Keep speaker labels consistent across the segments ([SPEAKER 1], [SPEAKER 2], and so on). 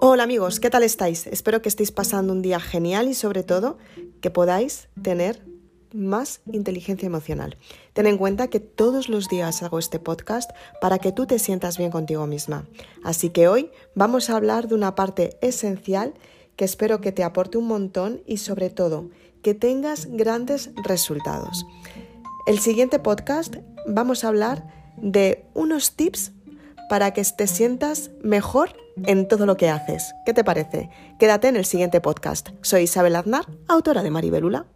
[SPEAKER 1] Hola amigos, ¿qué tal estáis? Espero que estéis pasando un día genial y sobre todo que podáis tener más inteligencia emocional. Ten en cuenta que todos los días hago este podcast para que tú te sientas bien contigo misma. Así que hoy vamos a hablar de una parte esencial que espero que te aporte un montón y sobre todo que tengas grandes resultados. El siguiente podcast vamos a hablar de unos tips para que te sientas mejor en todo lo que haces. ¿Qué te parece? Quédate en el siguiente podcast. Soy Isabel Aznar, autora de Maribelula.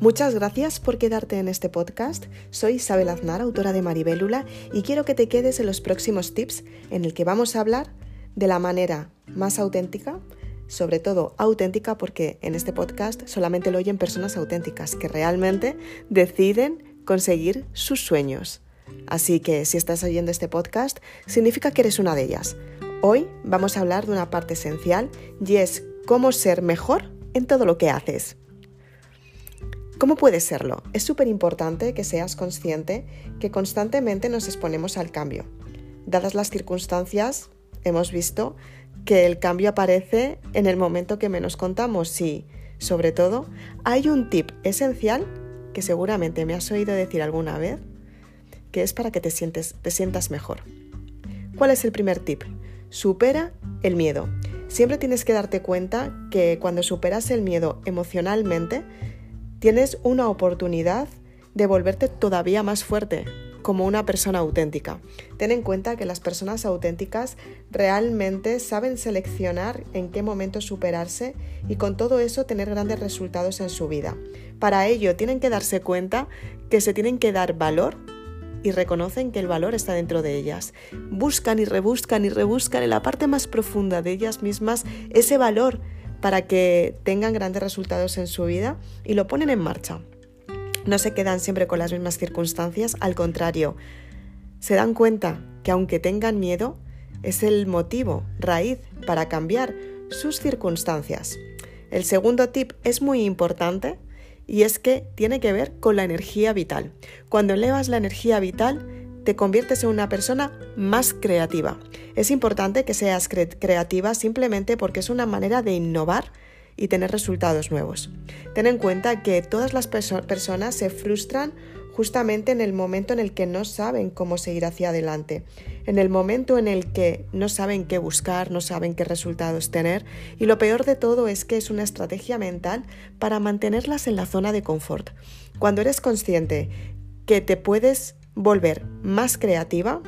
[SPEAKER 1] Muchas gracias por quedarte en este podcast. Soy Isabel Aznar, autora de Maribelula, y quiero que te quedes en los próximos tips en el que vamos a hablar de la manera más auténtica sobre todo auténtica porque en este podcast solamente lo oyen personas auténticas que realmente deciden conseguir sus sueños. Así que si estás oyendo este podcast, significa que eres una de ellas. Hoy vamos a hablar de una parte esencial y es cómo ser mejor en todo lo que haces. ¿Cómo puedes serlo? Es súper importante que seas consciente que constantemente nos exponemos al cambio. Dadas las circunstancias, hemos visto que el cambio aparece en el momento que menos contamos y, sobre todo, hay un tip esencial que seguramente me has oído decir alguna vez, que es para que te, sientes, te sientas mejor. ¿Cuál es el primer tip? Supera el miedo. Siempre tienes que darte cuenta que cuando superas el miedo emocionalmente, tienes una oportunidad de volverte todavía más fuerte, como una persona auténtica. Ten en cuenta que las personas auténticas realmente saben seleccionar en qué momento superarse y con todo eso tener grandes resultados en su vida. Para ello tienen que darse cuenta que se tienen que dar valor y reconocen que el valor está dentro de ellas. Buscan y rebuscan y rebuscan en la parte más profunda de ellas mismas ese valor para que tengan grandes resultados en su vida y lo ponen en marcha no se quedan siempre con las mismas circunstancias, al contrario, se dan cuenta que aunque tengan miedo, es el motivo, raíz, para cambiar sus circunstancias. El segundo tip es muy importante y es que tiene que ver con la energía vital. Cuando elevas la energía vital, te conviertes en una persona más creativa. Es importante que seas creativa simplemente porque es una manera de innovar y tener resultados nuevos. Ten en cuenta que todas las personas se frustran justamente en el momento en el que no saben cómo seguir hacia adelante, en el momento en el que no saben qué buscar, no saben qué resultados tener y lo peor de todo es que es una estrategia mental para mantenerlas en la zona de confort. Cuando eres consciente que te puedes volver más creativa,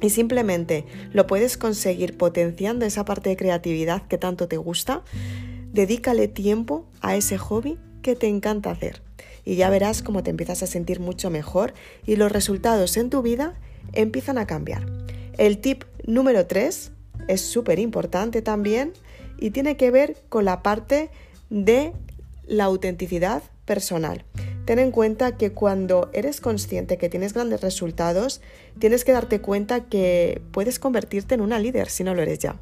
[SPEAKER 1] y simplemente lo puedes conseguir potenciando esa parte de creatividad que tanto te gusta, Dedícale tiempo a ese hobby que te encanta hacer y ya verás cómo te empiezas a sentir mucho mejor y los resultados en tu vida empiezan a cambiar. El tip número 3 es súper importante también y tiene que ver con la parte de la autenticidad personal. Ten en cuenta que cuando eres consciente que tienes grandes resultados, tienes que darte cuenta que puedes convertirte en una líder si no lo eres ya.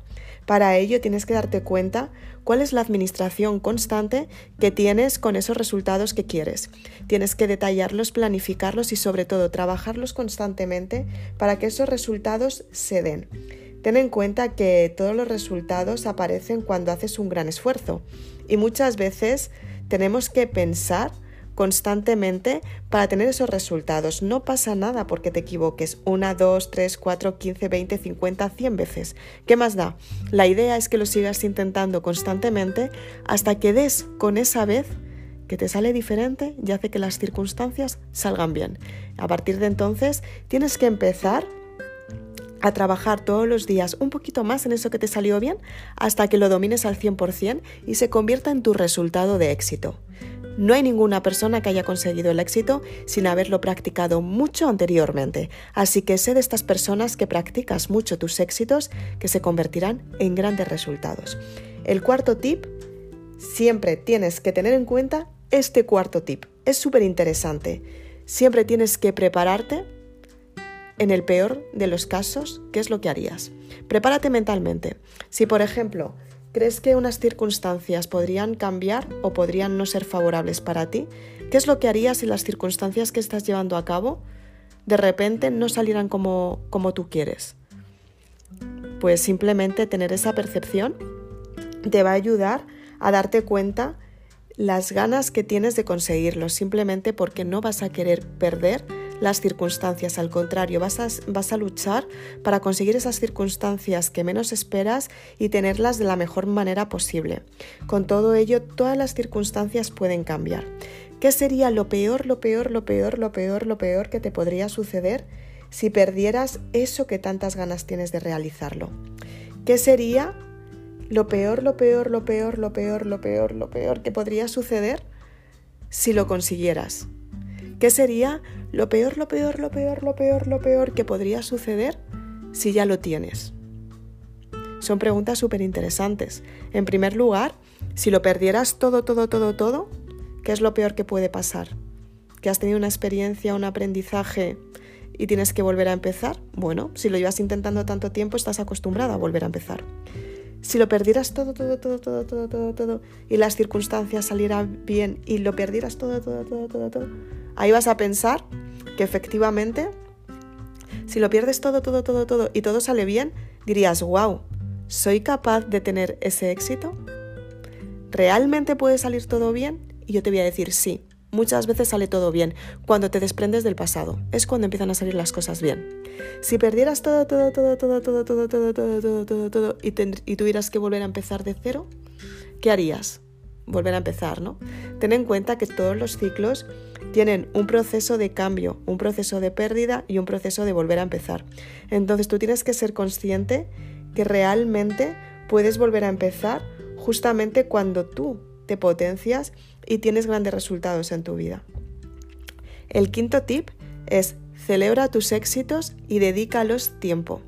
[SPEAKER 1] Para ello tienes que darte cuenta cuál es la administración constante que tienes con esos resultados que quieres. Tienes que detallarlos, planificarlos y sobre todo trabajarlos constantemente para que esos resultados se den. Ten en cuenta que todos los resultados aparecen cuando haces un gran esfuerzo y muchas veces tenemos que pensar constantemente para tener esos resultados. No pasa nada porque te equivoques una, dos, tres, cuatro, quince, veinte, cincuenta, cien veces. ¿Qué más da? La idea es que lo sigas intentando constantemente hasta que des con esa vez que te sale diferente y hace que las circunstancias salgan bien. A partir de entonces tienes que empezar a trabajar todos los días un poquito más en eso que te salió bien hasta que lo domines al 100% y se convierta en tu resultado de éxito. No hay ninguna persona que haya conseguido el éxito sin haberlo practicado mucho anteriormente, así que sé de estas personas que practicas mucho tus éxitos que se convertirán en grandes resultados. El cuarto tip, siempre tienes que tener en cuenta este cuarto tip. Es súper interesante. Siempre tienes que prepararte en el peor de los casos, ¿qué es lo que harías? Prepárate mentalmente. Si, por ejemplo, ¿Crees que unas circunstancias podrían cambiar o podrían no ser favorables para ti? ¿Qué es lo que harías si las circunstancias que estás llevando a cabo de repente no salieran como, como tú quieres? Pues simplemente tener esa percepción te va a ayudar a darte cuenta las ganas que tienes de conseguirlo, simplemente porque no vas a querer perder las circunstancias, al contrario, vas a, vas a luchar para conseguir esas circunstancias que menos esperas y tenerlas de la mejor manera posible. Con todo ello, todas las circunstancias pueden cambiar. ¿Qué sería lo peor, lo peor, lo peor, lo peor, lo peor que te podría suceder si perdieras eso que tantas ganas tienes de realizarlo? ¿Qué sería lo peor, lo peor, lo peor, lo peor, lo peor, lo peor que podría suceder si lo consiguieras? ¿Qué sería lo peor, lo peor, lo peor, lo peor, lo peor que podría suceder si ya lo tienes? Son preguntas súper interesantes. En primer lugar, si lo perdieras todo, todo, todo, todo, ¿qué es lo peor que puede pasar? ¿Que has tenido una experiencia, un aprendizaje y tienes que volver a empezar? Bueno, si lo llevas intentando tanto tiempo, estás acostumbrada a volver a empezar. Si lo perdieras todo, todo, todo, todo, todo, todo, todo, y las circunstancias salieran bien y lo perdieras todo, todo, todo, todo, todo, ahí vas a pensar que efectivamente, si lo pierdes todo, todo, todo, todo y todo sale bien, dirías, wow, ¿soy capaz de tener ese éxito? ¿Realmente puede salir todo bien? Y yo te voy a decir sí. Muchas veces sale todo bien cuando te desprendes del pasado. Es cuando empiezan a salir las cosas bien. Si perdieras todo, todo, todo, todo, todo, todo, todo, todo, todo, todo, todo y, y tuvieras que volver a empezar de cero, ¿qué harías? Volver a empezar, ¿no? Ten en cuenta que todos los ciclos tienen un proceso de cambio, un proceso de pérdida y un proceso de volver a empezar. Entonces tú tienes que ser consciente que realmente puedes volver a empezar justamente cuando tú te potencias y tienes grandes resultados en tu vida. El quinto tip es celebra tus éxitos y dedícalos tiempo.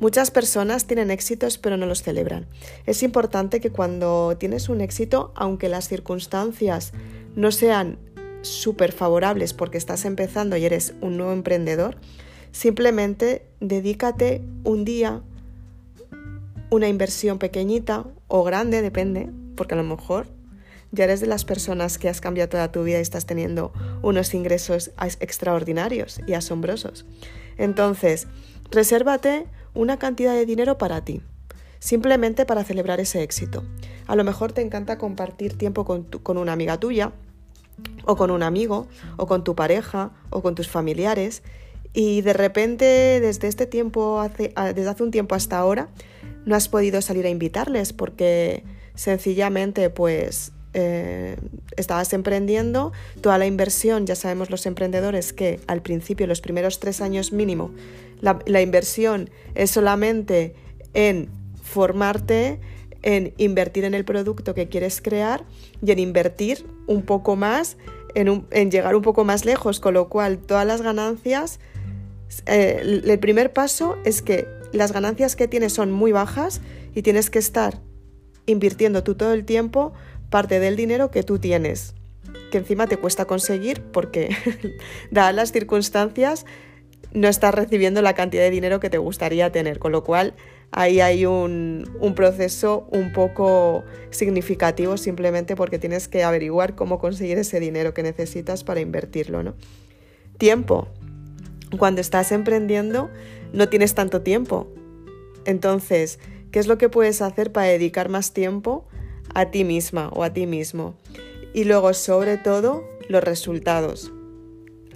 [SPEAKER 1] Muchas personas tienen éxitos pero no los celebran. Es importante que cuando tienes un éxito, aunque las circunstancias no sean súper favorables porque estás empezando y eres un nuevo emprendedor, simplemente dedícate un día, una inversión pequeñita o grande, depende, porque a lo mejor ya eres de las personas que has cambiado toda tu vida y estás teniendo unos ingresos extraordinarios y asombrosos. Entonces, resérvate una cantidad de dinero para ti, simplemente para celebrar ese éxito. A lo mejor te encanta compartir tiempo con, una amiga tuya, o con un amigo, o con tu pareja, o con tus familiares, y de repente desde este tiempo, hace, desde hace un tiempo hasta ahora, no has podido salir a invitarles porque sencillamente pues eh, estabas emprendiendo, toda la inversión, ya sabemos los emprendedores que al principio, los primeros tres años mínimo, la, inversión es solamente en formarte, en invertir en el producto que quieres crear y en invertir un poco más, en, en llegar un poco más lejos, con lo cual todas las ganancias, eh, el primer paso es que las ganancias que tienes son muy bajas y tienes que estar invirtiendo tú todo el tiempo parte del dinero que tú tienes, que encima te cuesta conseguir porque, dadas las circunstancias, no estás recibiendo la cantidad de dinero que te gustaría tener, con lo cual ahí hay un, proceso un poco significativo simplemente porque tienes que averiguar cómo conseguir ese dinero que necesitas para invertirlo. ¿no? Tiempo. Cuando estás emprendiendo no tienes tanto tiempo. Entonces, ¿qué es lo que puedes hacer para dedicar más tiempo a ti misma o a ti mismo. Y luego, sobre todo, los resultados.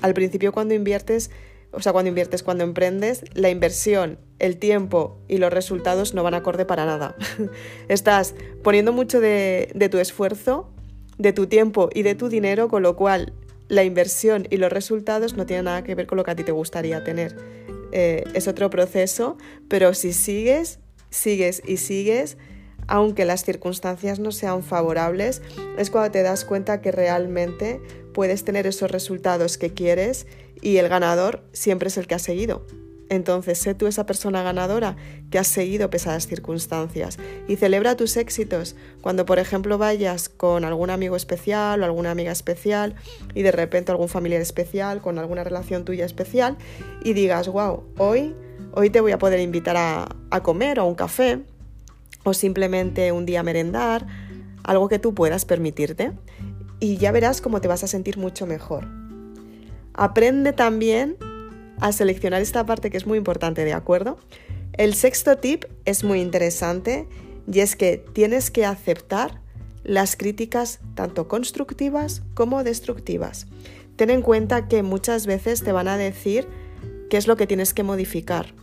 [SPEAKER 1] Al principio cuando inviertes, o sea, cuando inviertes, cuando emprendes, la inversión, el tiempo y los resultados no van acorde para nada. Estás poniendo mucho de, tu esfuerzo, de tu tiempo y de tu dinero, con lo cual la inversión y los resultados no tienen nada que ver con lo que a ti te gustaría tener. Eh, es otro proceso, pero si sigues, sigues y sigues, aunque las circunstancias no sean favorables, es cuando te das cuenta que realmente puedes tener esos resultados que quieres y el ganador siempre es el que ha seguido. Entonces, sé tú esa persona ganadora que has seguido pesadas circunstancias y celebra tus éxitos cuando, por ejemplo, vayas con algún amigo especial o alguna amiga especial y de repente algún familiar especial con alguna relación tuya especial y digas, wow, hoy, hoy te voy a poder invitar a, a comer o a un café o simplemente un día merendar, algo que tú puedas permitirte y ya verás cómo te vas a sentir mucho mejor. Aprende también a seleccionar esta parte que es muy importante, ¿de acuerdo? El sexto tip es muy interesante y es que tienes que aceptar las críticas tanto constructivas como destructivas. Ten en cuenta que muchas veces te van a decir qué es lo que tienes que modificar.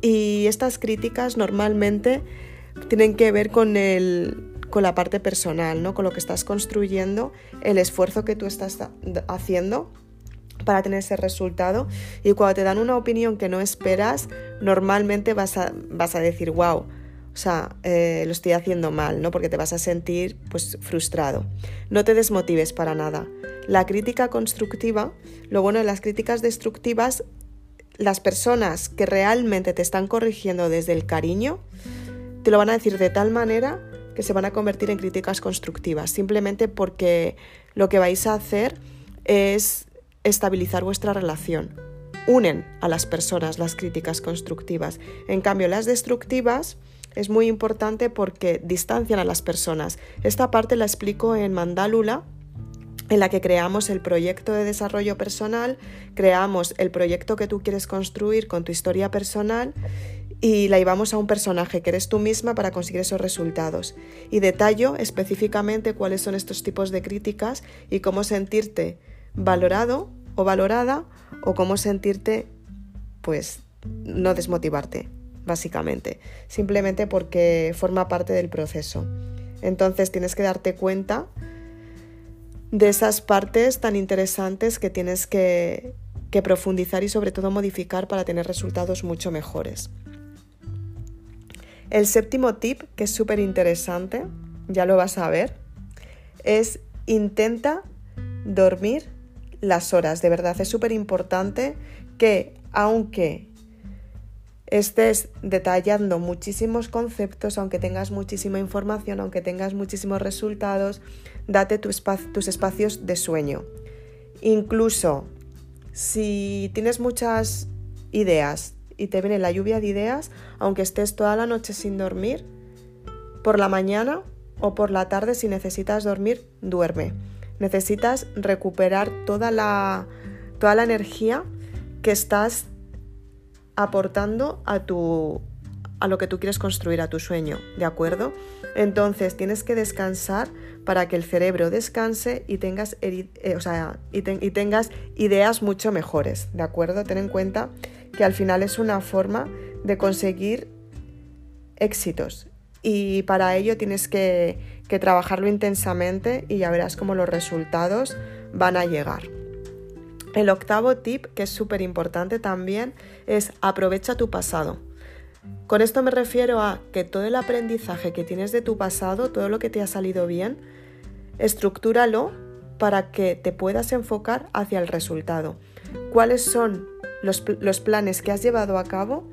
[SPEAKER 1] Y estas críticas normalmente tienen que ver con, con la parte personal, ¿no? con lo que estás construyendo, el esfuerzo que tú estás haciendo para tener ese resultado. Y cuando te dan una opinión que no esperas, normalmente vas a, vas a decir, wow, o sea, eh, lo estoy haciendo mal, ¿no? Porque te vas a sentir pues frustrado. No te desmotives para nada. La crítica constructiva, lo bueno de las críticas destructivas, las personas que realmente te están corrigiendo desde el cariño, te lo van a decir de tal manera que se van a convertir en críticas constructivas, simplemente porque lo que vais a hacer es estabilizar vuestra relación. Unen a las personas las críticas constructivas. En cambio, las destructivas es muy importante porque distancian a las personas. Esta parte la explico en Mandálula, en la que creamos el proyecto de desarrollo personal, creamos el proyecto que tú quieres construir con tu historia personal y la llevamos a un personaje que eres tú misma para conseguir esos resultados. Y detallo específicamente cuáles son estos tipos de críticas y cómo sentirte valorado o valorada o cómo sentirte, pues, no desmotivarte básicamente, simplemente porque forma parte del proceso. Entonces tienes que darte cuenta de esas partes tan interesantes que tienes que, que profundizar y sobre todo modificar para tener resultados mucho mejores. El séptimo tip, que es súper interesante, ya lo vas a ver, es intenta dormir las horas. De verdad, es súper importante que aunque estés detallando muchísimos conceptos, aunque tengas muchísima información, aunque tengas muchísimos resultados, date tus espacios de sueño. Incluso si tienes muchas ideas y te viene la lluvia de ideas, aunque estés toda la noche sin dormir, por la mañana o por la tarde si necesitas dormir, duerme. Necesitas recuperar toda la, toda la energía que estás aportando a tu a lo que tú quieres construir, a tu sueño, ¿de acuerdo? Entonces tienes que descansar para que el cerebro descanse y tengas, eh, y tengas ideas mucho mejores, ¿de acuerdo? Ten en cuenta que al final es una forma de conseguir éxitos y para ello tienes que, que trabajarlo intensamente y ya verás cómo los resultados van a llegar. El octavo tip, que es súper importante también, es aprovecha tu pasado. Con esto me refiero a que todo el aprendizaje que tienes de tu pasado, todo lo que te ha salido bien, estructúralo para que te puedas enfocar hacia el resultado. ¿Cuáles son los, los, planes que has llevado a cabo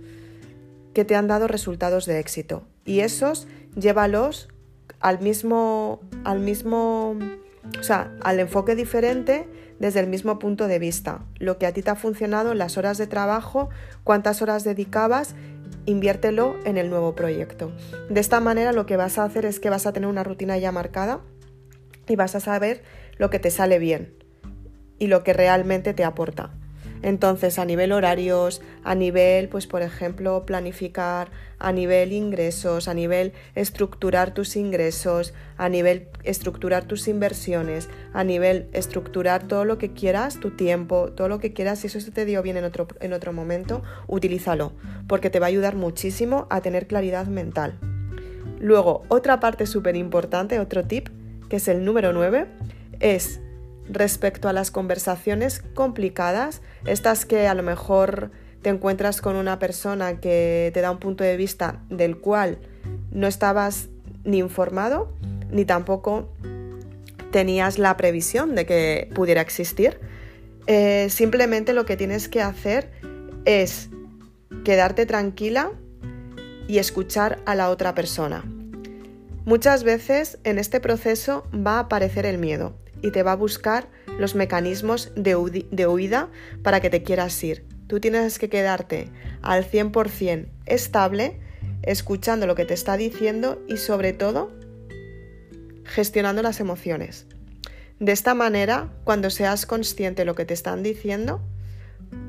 [SPEAKER 1] que te han dado resultados de éxito? Y esos llévalos al mismo, al mismo, o sea, al enfoque diferente desde el mismo punto de vista. Lo que a ti te ha funcionado, las horas de trabajo, cuántas horas dedicabas, inviértelo en el nuevo proyecto. De esta manera lo que vas a hacer es que vas a tener una rutina ya marcada y vas a saber lo que te sale bien y lo que realmente te aporta. Entonces, a nivel horarios, a nivel, pues por ejemplo, planificar, a nivel ingresos, a nivel estructurar tus ingresos, a nivel estructurar tus inversiones, a nivel estructurar todo lo que quieras, tu tiempo, todo lo que quieras, si eso se te dio bien en otro, en otro momento, utilízalo, porque te va a ayudar muchísimo a tener claridad mental. Luego, otra parte súper importante, otro tip, que es el número 9, es respecto a las conversaciones complicadas, estas que a lo mejor te encuentras con una persona que te da un punto de vista del cual no estabas ni informado, ni tampoco tenías la previsión de que pudiera existir. Eh, simplemente lo que tienes que hacer es quedarte tranquila y escuchar a la otra persona. Muchas veces en este proceso va a aparecer el miedo y te va a buscar los mecanismos de, huida para que te quieras ir. Tú tienes que quedarte al 100% estable escuchando lo que te está diciendo y sobre todo gestionando las emociones. De esta manera, cuando seas consciente de lo que te están diciendo,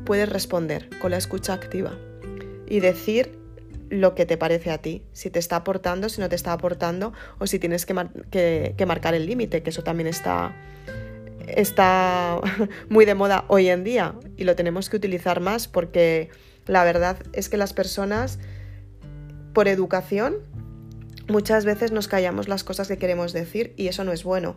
[SPEAKER 1] puedes responder con la escucha activa y decir lo que te parece a ti, si te está aportando, si no te está aportando o si tienes que, que marcar el límite, que eso también está, está muy de moda hoy en día y lo tenemos que utilizar más porque la verdad es que las personas, por educación, muchas veces nos callamos las cosas que queremos decir y eso no es bueno.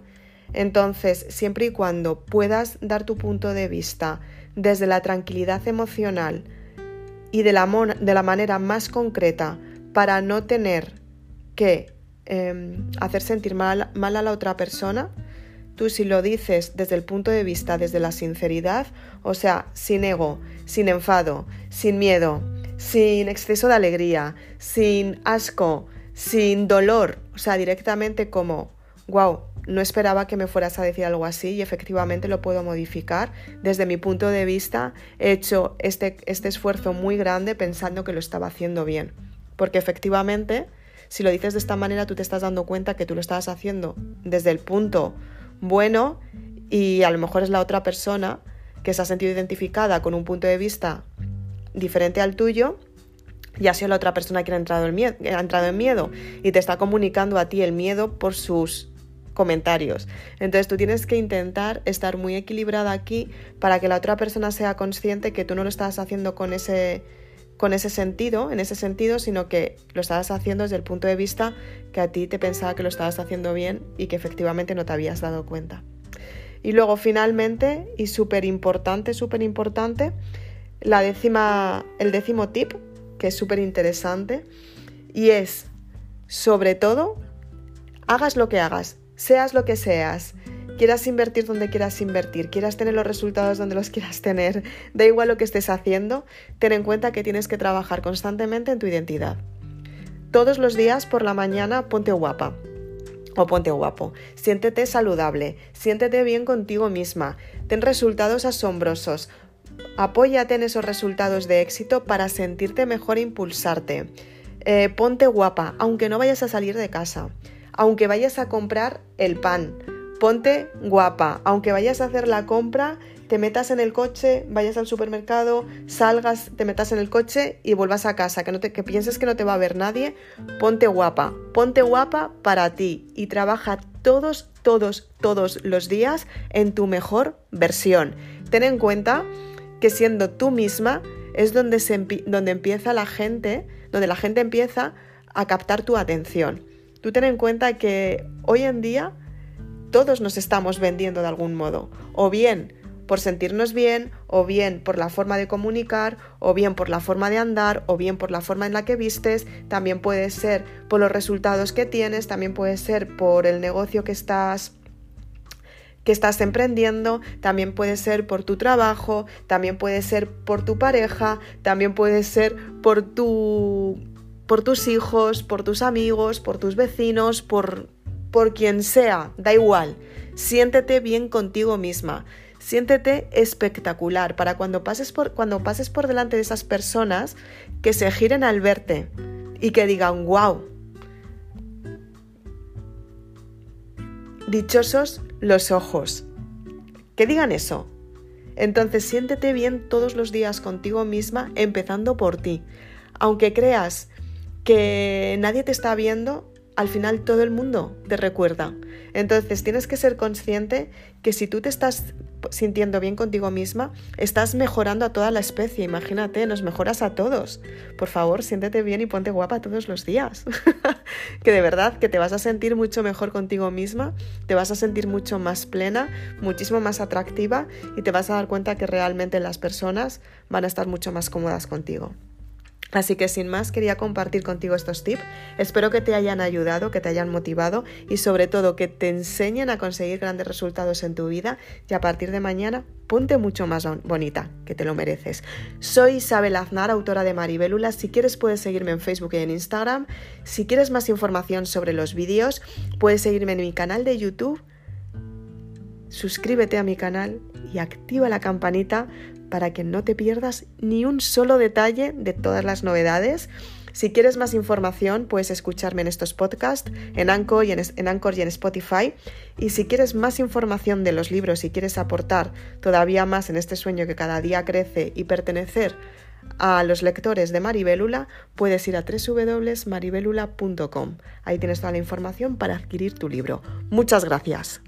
[SPEAKER 1] Entonces, siempre y cuando puedas dar tu punto de vista desde la tranquilidad emocional y de la, de la manera más concreta para no tener que em, hacer sentir mal, mal a la otra persona, Tú si lo dices desde el punto de vista, desde la sinceridad, o sea, sin ego, sin enfado, sin miedo, sin exceso de alegría, sin asco, sin dolor, o sea, directamente como, wow, no esperaba que me fueras a decir algo así y efectivamente lo puedo modificar. Desde mi punto de vista, he hecho este, este esfuerzo muy grande pensando que lo estaba haciendo bien. Porque efectivamente, si lo dices de esta manera, tú te estás dando cuenta que tú lo estabas haciendo desde el punto bueno y a lo mejor es la otra persona que se ha sentido identificada con un punto de vista diferente al tuyo y ha sido la otra persona que ha entrado, en miedo, ha entrado en miedo y te está comunicando a ti el miedo por sus comentarios. Entonces tú tienes que intentar estar muy equilibrada aquí para que la otra persona sea consciente que tú no lo estás haciendo con ese con ese sentido, en ese sentido, sino que lo estabas haciendo desde el punto de vista que a ti te pensaba que lo estabas haciendo bien y que efectivamente no te habías dado cuenta. Y luego finalmente, y súper importante, súper importante, la décima, el décimo tip, que es súper interesante, y es, sobre todo, hagas lo que hagas, seas lo que seas, quieras invertir donde quieras invertir, quieras tener los resultados donde los quieras tener, da igual lo que estés haciendo, ten en cuenta que tienes que trabajar constantemente en tu identidad. Todos los días por la mañana ponte guapa o ponte guapo, siéntete saludable, siéntete bien contigo misma, ten resultados asombrosos, apóyate en esos resultados de éxito para sentirte mejor e impulsarte. Eh, ponte guapa, aunque no vayas a salir de casa, aunque vayas a comprar el pan, Ponte guapa, aunque vayas a hacer la compra, te metas en el coche, vayas al supermercado, salgas, te metas en el coche y vuelvas a casa, que, no te, pienses que no te va a ver nadie, ponte guapa, ponte guapa para ti y trabaja todos, todos, todos los días en tu mejor versión. Ten en cuenta que siendo tú misma es donde, se, donde empieza la gente, donde la gente empieza a captar tu atención. Tú ten en cuenta que hoy en día todos nos estamos vendiendo de algún modo, o bien por sentirnos bien, o bien por la forma de comunicar, o bien por la forma de andar, o bien por la forma en la que vistes, también puede ser por los resultados que tienes, también puede ser por el negocio que estás que estás emprendiendo, también puede ser por tu trabajo, también puede ser por tu pareja, también puede ser por tu por tus hijos, por tus amigos, por tus vecinos, por por quien sea, da igual. Siéntete bien contigo misma. Siéntete espectacular para cuando pases por, cuando pases por delante de esas personas que se giren al verte y que digan, wow. Dichosos los ojos. Que digan eso. Entonces siéntete bien todos los días contigo misma, empezando por ti. Aunque creas que nadie te está viendo, al final todo el mundo te recuerda. Entonces tienes que ser consciente que si tú te estás sintiendo bien contigo misma, estás mejorando a toda la especie. Imagínate, nos mejoras a todos. Por favor, siéntete bien y ponte guapa todos los días. que de verdad que te vas a sentir mucho mejor contigo misma, te vas a sentir mucho más plena, muchísimo más atractiva y te vas a dar cuenta que realmente las personas van a estar mucho más cómodas contigo. Así que sin más quería compartir contigo estos tips. Espero que te hayan ayudado, que te hayan motivado y sobre todo que te enseñen a conseguir grandes resultados en tu vida y a partir de mañana ponte mucho más bonita, que te lo mereces. Soy Isabel Aznar, autora de Maribélula. Si quieres puedes seguirme en Facebook y en Instagram. Si quieres más información sobre los vídeos, puedes seguirme en mi canal de YouTube. Suscríbete a mi canal y activa la campanita para que no te pierdas ni un solo detalle de todas las novedades. Si quieres más información, puedes escucharme en estos podcasts, en Anchor y en, en y en Spotify. Y si quieres más información de los libros y quieres aportar todavía más en este sueño que cada día crece y pertenecer a los lectores de Maribélula, puedes ir a www.maribelula.com. Ahí tienes toda la información para adquirir tu libro. Muchas gracias.